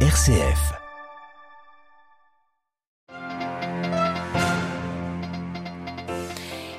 RCF.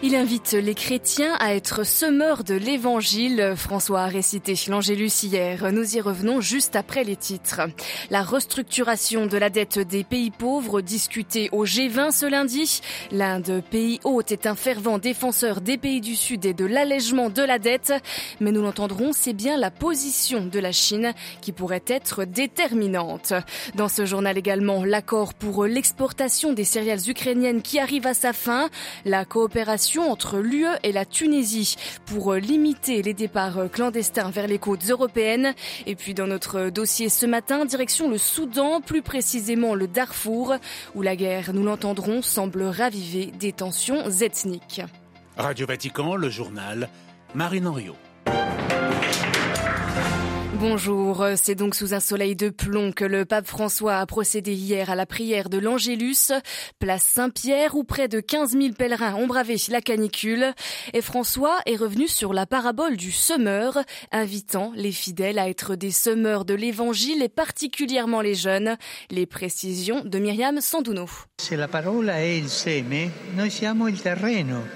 Il invite les chrétiens à être semeurs de l'évangile. François a récité l'Angélus hier. Nous y revenons juste après les titres. La restructuration de la dette des pays pauvres discutée au G20 ce lundi. L'Inde, pays hôte, est un fervent défenseur des pays du Sud et de l'allègement de la dette. Mais nous l'entendrons, c'est bien la position de la Chine qui pourrait être déterminante. Dans ce journal également, l'accord pour l'exportation des céréales ukrainiennes qui arrive à sa fin. La coopération entre l'UE et la Tunisie pour limiter les départs clandestins vers les côtes européennes. Et puis dans notre dossier ce matin, direction le Soudan, plus précisément le Darfour, où la guerre, nous l'entendrons, semble raviver des tensions ethniques. Radio Vatican, le journal, Marine Henriot. Bonjour, c'est donc sous un soleil de plomb que le pape François a procédé hier à la prière de l'Angélus, place Saint-Pierre où près de 15 000 pèlerins ont bravé la canicule. Et François est revenu sur la parabole du semeur, invitant les fidèles à être des semeurs de l'évangile et particulièrement les jeunes. Les précisions de Myriam Sandouno.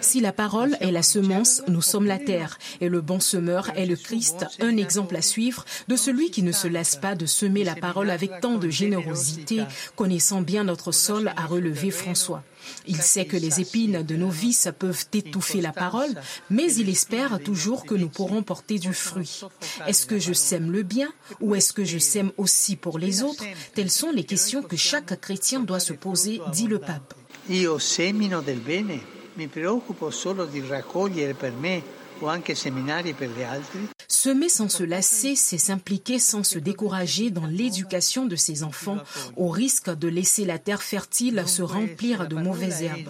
Si la parole est la semence, nous sommes la terre. Et le bon semeur est le Christ, un exemple à suivre de celui qui ne se laisse pas de semer la parole avec tant de générosité, connaissant bien notre sol, a relevé François. Il sait que les épines de nos vices peuvent étouffer la parole, mais il espère toujours que nous pourrons porter du fruit. Est-ce que je sème le bien ou est-ce que je sème aussi pour les autres? Telles sont les questions que chaque chrétien doit se poser, dit le pape. Io semino del bene, mi preoccupo solo di raccogliere per me o anche seminari per gli altri. Semer sans se lasser, c'est s'impliquer sans se décourager dans l'éducation de ses enfants, au risque de laisser la terre fertile se remplir de mauvaises herbes.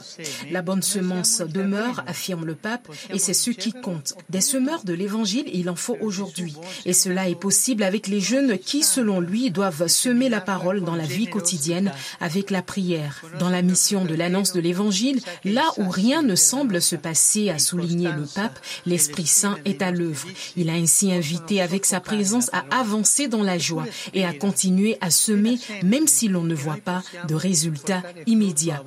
La bonne semence demeure, affirme le pape, et c'est ce qui compte. Des semeurs de l'évangile, il en faut aujourd'hui. Et cela est possible avec les jeunes qui, selon lui, doivent semer la parole dans la vie quotidienne avec la prière. Dans la mission de l'annonce de l'évangile, là où rien ne semble se passer, a souligné le pape, l'Esprit Saint est à l'œuvre. Il a ainsi invité avec sa présence à avancer dans la joie et à continuer à semer même si l'on ne voit pas de résultats immédiats.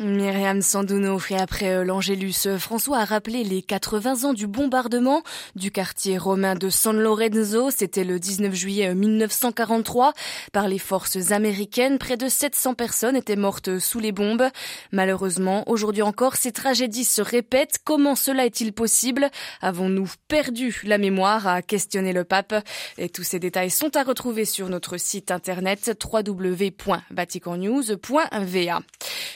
Myriam Sandouno et après euh, l'Angélus, euh, François a rappelé les 80 ans du bombardement du quartier romain de San Lorenzo. C'était le 19 juillet 1943 euh, par les forces américaines. Près de 700 personnes étaient mortes sous les bombes. Malheureusement, aujourd'hui encore, ces tragédies se répètent. Comment cela est-il possible? Avons-nous perdu la mémoire a questionné le pape. Et tous ces détails sont à retrouver sur notre site internet www.vaticannews.va.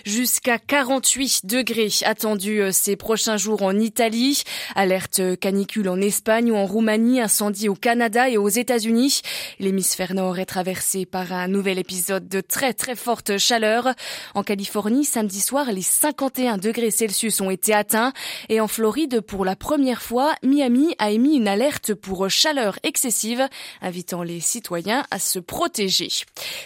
Jusqu'à 48 degrés attendus euh, ces prochains jours en Italie. Alerte canicule en Espagne ou en Roumanie, incendie au Canada et aux États-Unis. L'hémisphère nord est traversé par un nouvel épisode de très très forte chaleur. En Californie, samedi soir, les 51 degrés Celsius ont été atteints et en Floride, pour la première Miami a émis une alerte pour chaleur excessive, invitant les citoyens à se protéger.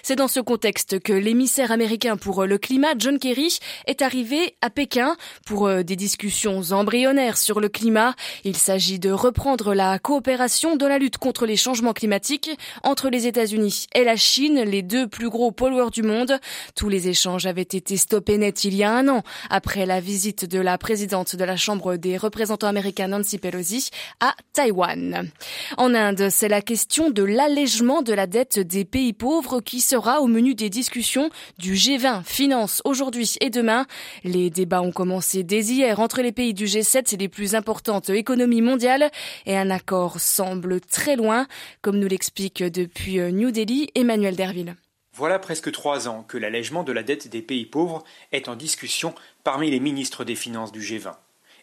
C'est dans ce contexte que l'émissaire américain pour le climat, John Kerry, est arrivé à Pékin pour euh, des discussions embryonnaires sur le climat. Il s'agit de reprendre la coopération dans la lutte contre les changements climatiques entre les États-Unis et la Chine, les deux plus gros pollueurs du monde. Tous les échanges avaient été stoppés net il y a un an, après la visite de la présidente de la Chambre des représentants américains Nancy Pelosi à Taïwan. En Inde, c'est la question de l'allègement de la dette des pays pauvres qui sera au menu des discussions du G20 Finance aujourd'hui et demain. Les débats ont commencé dès hier entre les pays du G7 et les plus importantes économies mondiales et un accord semble très loin, comme nous l'explique depuis New Delhi Emmanuel Derville. Voilà presque trois ans que l'allègement de la dette des pays pauvres est en discussion parmi les ministres des Finances du G20.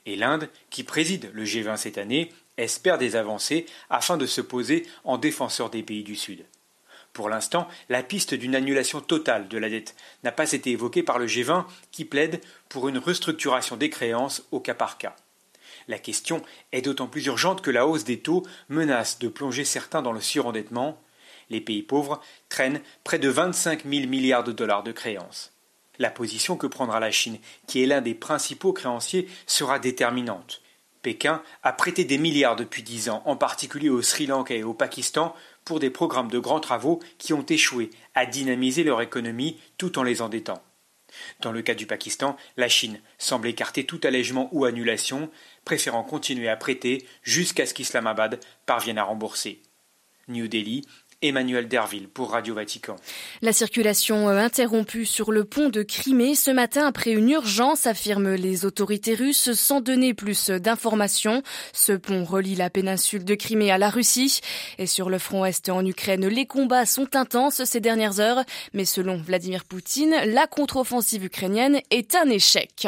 Et l'Inde, qui préside le G20 cette année, espère des avancées afin de se poser en défenseur des pays du Sud. Pour l'instant, la piste d'une annulation totale de la dette n'a pas été évoquée par le G20 qui plaide pour une restructuration des créances au cas par cas. La question est d'autant plus urgente que la hausse des taux menace de plonger certains dans le surendettement. Les pays pauvres traînent près de 25 000 milliards de dollars de créances. La position que prendra la Chine, qui est l'un des principaux créanciers, sera déterminante. Pékin a prêté des milliards depuis dix ans, en particulier au Sri Lanka et au Pakistan, pour des programmes de grands travaux qui ont échoué à dynamiser leur économie tout en les endettant. Dans le cas du Pakistan, la Chine semble écarter tout allègement ou annulation, préférant continuer à prêter jusqu'à ce qu'Islamabad parvienne à rembourser. New Delhi Emmanuel Derville pour Radio Vatican. La circulation euh, interrompue sur le pont de Crimée ce matin après une urgence, affirment les autorités russes, sans donner plus d'informations. Ce pont relie la péninsule de Crimée à la Russie. Et sur le front est en Ukraine, les combats sont intenses ces dernières heures. Mais selon Vladimir Poutine, la contre-offensive ukrainienne est un échec.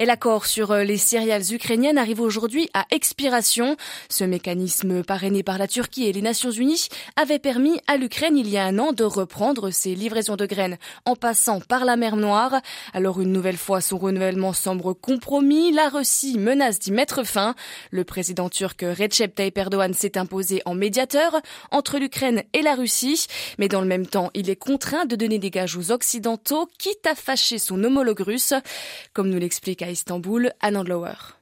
Et l'accord sur euh, les céréales ukrainiennes arrive aujourd'hui à expiration. Ce mécanisme parrainé par la Turquie et les Nations Unies avait permis à l'Ukraine il y a un an de reprendre ses livraisons de graines en passant par la mer Noire. Alors une nouvelle fois, son renouvellement semble compromis. La Russie menace d'y mettre fin. Le président turc Recep Tayyip Erdogan s'est imposé en médiateur entre l'Ukraine et la Russie. Mais dans le même temps, il est contraint de donner des gages aux Occidentaux, quitte à fâcher son homologue russe, comme nous l'explique à Istanbul Anand Lower.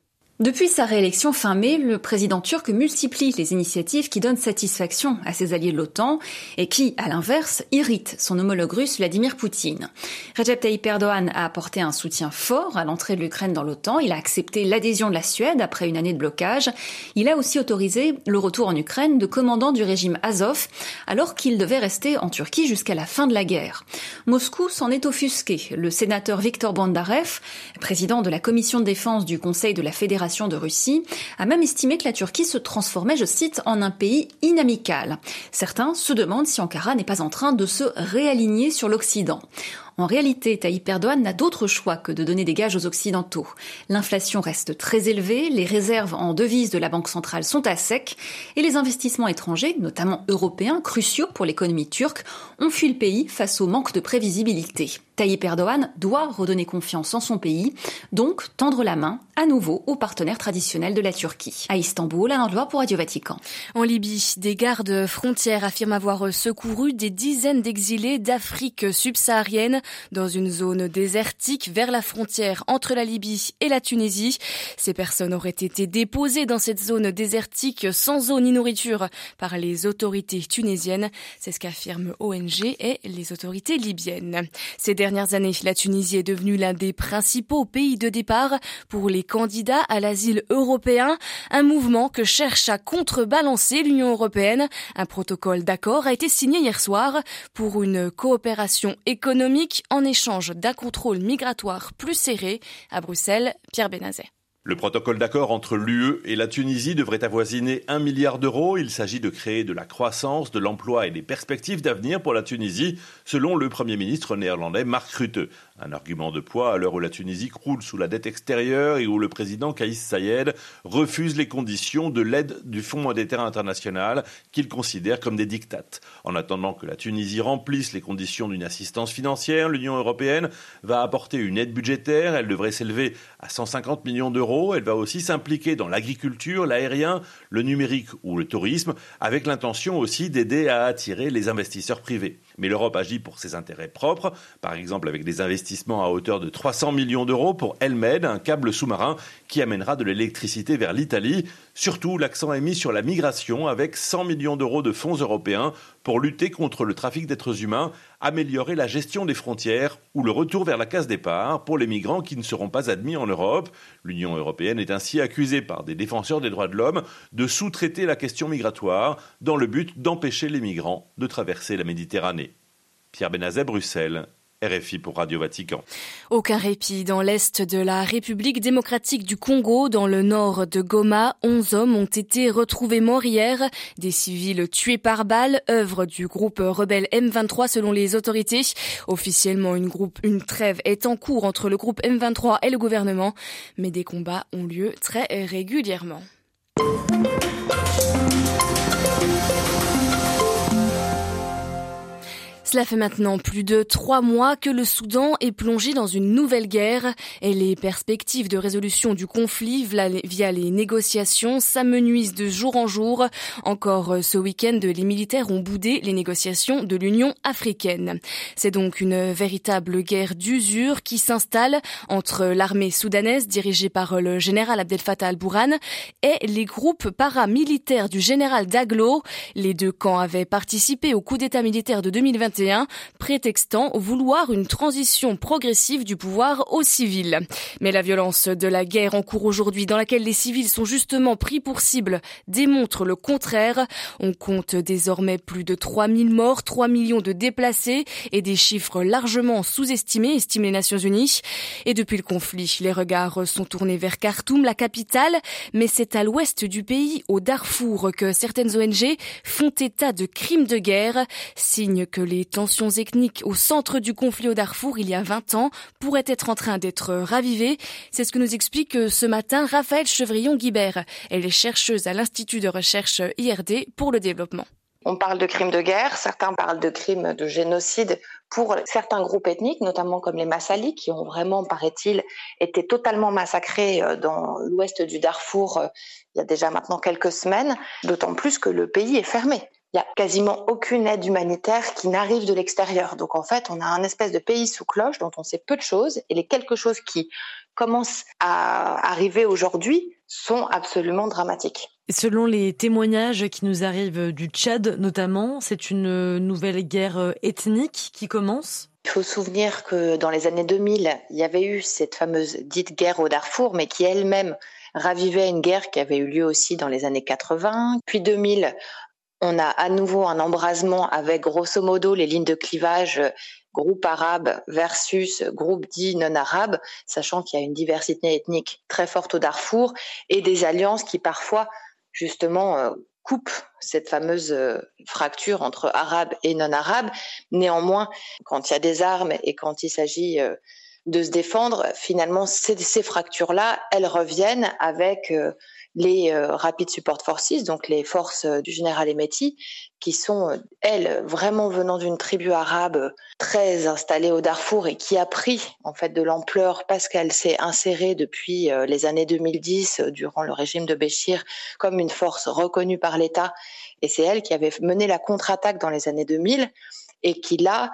Depuis sa réélection fin mai, le président turc multiplie les initiatives qui donnent satisfaction à ses alliés de l'OTAN et qui, à l'inverse, irritent son homologue russe Vladimir Poutine. Recep Tayyip Erdogan a apporté un soutien fort à l'entrée de l'Ukraine dans l'OTAN. Il a accepté l'adhésion de la Suède après une année de blocage. Il a aussi autorisé le retour en Ukraine de commandants du régime Azov alors qu'il devait rester en Turquie jusqu'à la fin de la guerre. Moscou s'en est offusqué. Le sénateur Viktor Bondarev, président de la commission de défense du Conseil de la Fédération de Russie a même estimé que la Turquie se transformait, je cite, en un pays inamical. Certains se demandent si Ankara n'est pas en train de se réaligner sur l'Occident. En réalité, Tayyip Erdogan n'a d'autre choix que de donner des gages aux Occidentaux. L'inflation reste très élevée, les réserves en devises de la Banque centrale sont à sec, et les investissements étrangers, notamment européens, cruciaux pour l'économie turque, ont fui le pays face au manque de prévisibilité. Tayyip Erdogan doit redonner confiance en son pays, donc tendre la main à nouveau aux partenaires traditionnels de la Turquie. À Istanbul, un endroit pour Radio Vatican. En Libye, des gardes frontières affirment avoir secouru des dizaines d'exilés d'Afrique subsaharienne dans une zone désertique vers la frontière entre la Libye et la Tunisie. Ces personnes auraient été déposées dans cette zone désertique sans eau ni nourriture par les autorités tunisiennes. C'est ce qu'affirment ONG et les autorités libyennes. Ces dernières années, la Tunisie est devenue l'un des principaux pays de départ pour les candidats à l'asile européen, un mouvement que cherche à contrebalancer l'Union européenne. Un protocole d'accord a été signé hier soir pour une coopération économique en échange d'un contrôle migratoire plus serré. À Bruxelles, Pierre Benazet. Le protocole d'accord entre l'UE et la Tunisie devrait avoisiner un milliard d'euros. Il s'agit de créer de la croissance, de l'emploi et des perspectives d'avenir pour la Tunisie, selon le Premier ministre néerlandais Mark Rutte. Un argument de poids à l'heure où la Tunisie croule sous la dette extérieure et où le président Kaïs Sayed refuse les conditions de l'aide du Fonds monétaire international qu'il considère comme des dictates. En attendant que la Tunisie remplisse les conditions d'une assistance financière, l'Union européenne va apporter une aide budgétaire. Elle devrait s'élever à 150 millions d'euros. Elle va aussi s'impliquer dans l'agriculture, l'aérien, le numérique ou le tourisme, avec l'intention aussi d'aider à attirer les investisseurs privés. Mais l'Europe agit pour ses intérêts propres, par exemple avec des investissements à hauteur de 300 millions d'euros pour Elmed, un câble sous-marin qui amènera de l'électricité vers l'Italie. Surtout, l'accent est mis sur la migration avec 100 millions d'euros de fonds européens pour lutter contre le trafic d'êtres humains, améliorer la gestion des frontières ou le retour vers la case départ pour les migrants qui ne seront pas admis en Europe. L'Union européenne est ainsi accusée par des défenseurs des droits de l'homme de sous-traiter la question migratoire dans le but d'empêcher les migrants de traverser la Méditerranée. Pierre Benazet, Bruxelles, RFI pour Radio Vatican. Aucun répit dans l'est de la République démocratique du Congo, dans le nord de Goma. Onze hommes ont été retrouvés morts hier. Des civils tués par balles, œuvre du groupe rebelle M23 selon les autorités. Officiellement, une trêve est en cours entre le groupe M23 et le gouvernement, mais des combats ont lieu très régulièrement. Cela fait maintenant plus de trois mois que le Soudan est plongé dans une nouvelle guerre et les perspectives de résolution du conflit via les négociations s'amenuisent de jour en jour. Encore ce week-end, les militaires ont boudé les négociations de l'Union africaine. C'est donc une véritable guerre d'usure qui s'installe entre l'armée soudanaise dirigée par le général Abdel Fattah al-Bourhan et les groupes paramilitaires du général Daglo. Les deux camps avaient participé au coup d'état militaire de 2021, prétextant vouloir une transition progressive du pouvoir aux civils. Mais la violence de la guerre en cours aujourd'hui, dans laquelle les civils sont justement pris pour cible, démontre le contraire. On compte désormais plus de 3000 morts, 3 millions de déplacés et des chiffres largement sous-estimés, estiment les Nations Unies. Et depuis le conflit, les regards sont tournés vers Khartoum, la capitale, mais c'est à l'ouest du pays, au Darfour, que certaines ONG font état de crimes de guerre, signe que les tensions ethniques au centre du conflit au Darfour il y a 20 ans pourraient être en train d'être ravivées. C'est ce que nous explique ce matin Raphaël Chevrillon-Guibert. Elle est chercheuse à l'Institut de recherche IRD pour le développement. On parle de crimes de guerre, certains parlent de crimes de génocide pour certains groupes ethniques, notamment comme les Massali, qui ont vraiment, paraît-il, été totalement massacrés euh, dans l'ouest du Darfour euh, il y a déjà maintenant quelques semaines, d'autant plus que le pays est fermé. Il n'y a quasiment aucune aide humanitaire qui n'arrive de l'extérieur. Donc en fait, on a un espèce de pays sous cloche dont on sait peu de choses et les quelques choses qui commencent à arriver aujourd'hui sont absolument dramatiques. Selon les témoignages qui nous arrivent du Tchad notamment, c'est une nouvelle guerre ethnique qui commence il faut se souvenir que dans les années 2000, il y avait eu cette fameuse dite guerre au Darfour, mais qui elle-même ravivait une guerre qui avait eu lieu aussi dans les années 80. Puis 2000, on a à nouveau un embrasement avec grosso modo les lignes de clivage groupe arabe versus groupe dit non arabe, sachant qu'il y a une diversité ethnique très forte au Darfour et des alliances qui parfois justement euh, coupent cette fameuse euh, fracture entre arabe et non arabe. Néanmoins, quand il y a des armes et quand il s'agit euh, de se défendre, finalement, ces, ces fractures-là, elles reviennent avec les euh, Rapid Support Forces, donc les forces euh, du général Emeti, qui sont, euh, elles, vraiment venant d'une tribu arabe très installée au Darfour et qui a pris en fait de l'ampleur parce qu'elle s'est insérée depuis les années 2010 durant le régime de Béchir comme une force reconnue par l'État. Et c'est elle qui avait mené la contre-attaque dans les années 2000 et qui l'a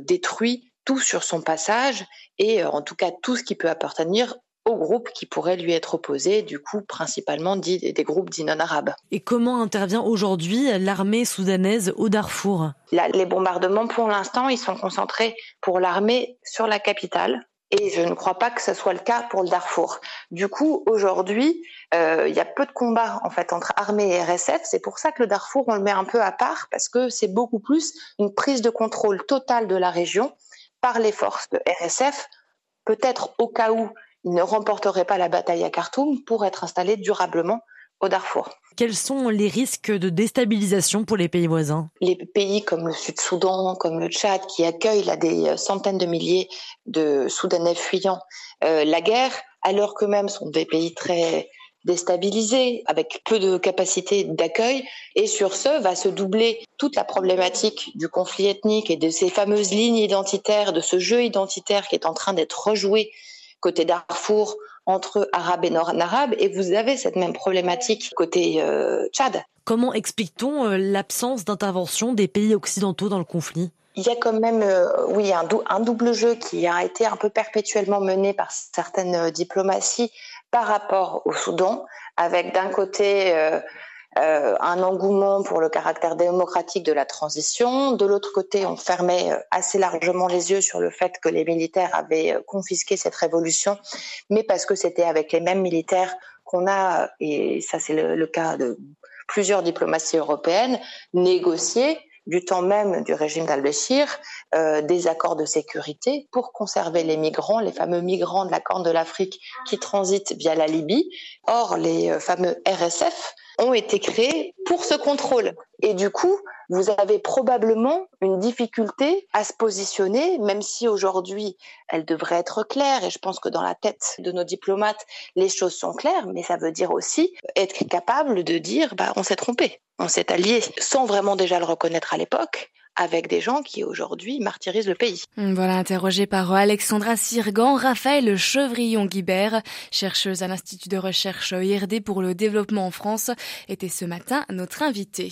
détruit tout sur son passage et en tout cas tout ce qui peut appartenir aux groupes qui pourraient lui être opposés, du coup principalement des groupes dits non arabes. Et comment intervient aujourd'hui l'armée soudanaise au Darfour? Les bombardements, pour l'instant, ils sont concentrés pour l'armée sur la capitale. Et je ne crois pas que ce soit le cas pour le Darfour. Du coup, aujourd'hui, euh, il y a peu de combats en fait entre armée et RSF. C'est pour ça que le Darfour, on le met un peu à part parce que c'est beaucoup plus une prise de contrôle totale de la région par les forces de RSF. Peut-être au cas où il ne remporterait pas la bataille à Khartoum pour être installé durablement au Darfour. Quels sont les risques de déstabilisation pour les pays voisins? Les pays comme le Sud-Soudan, comme le Tchad, qui accueillent là, des centaines de milliers de Soudanais fuyant euh, la guerre, alors qu'eux-mêmes sont des pays très déstabilisés, avec peu de capacité d'accueil. Et sur ce, va se doubler toute la problématique du conflit ethnique et de ces fameuses lignes identitaires, de ce jeu identitaire qui est en train d'être rejoué côté Darfour entre Arabes et Nord-Arabes, et vous avez cette même problématique côté euh, Tchad. Comment explique-t-on euh, l'absence d'intervention des pays occidentaux dans le conflit? Il y a quand même, euh, oui, un, un, double jeu qui a été un peu perpétuellement mené par certaines diplomaties par rapport au Soudan, avec d'un côté euh, un engouement pour le caractère démocratique de la transition. De l'autre côté, on fermait euh, assez largement les yeux sur le fait que les militaires avaient euh, confisqué cette révolution, mais parce que c'était avec les mêmes militaires qu'on a, et ça c'est le, cas de plusieurs diplomaties européennes, négocié du temps même du régime d'Al-Béchir, euh, des accords de sécurité pour conserver les migrants, les fameux migrants de la Corne de l'Afrique qui transitent via la Libye. Or, les fameux RSF ont été créés pour ce contrôle. Et du coup, vous avez probablement une difficulté à se positionner, même si aujourd'hui elle devrait être claire. Et je pense que dans la tête de nos diplomates, les choses sont claires, mais ça veut dire aussi être capable de dire, bah, on s'est trompé, on s'est allié sans vraiment déjà le reconnaître à l'époque avec des gens qui aujourd'hui martyrisent le pays. Voilà, interrogé par Alexandra Sirgan, Raphaël Chevrillon-Guibert, chercheuse à l'Institut de recherche IRD pour le développement en France, était ce matin notre invité.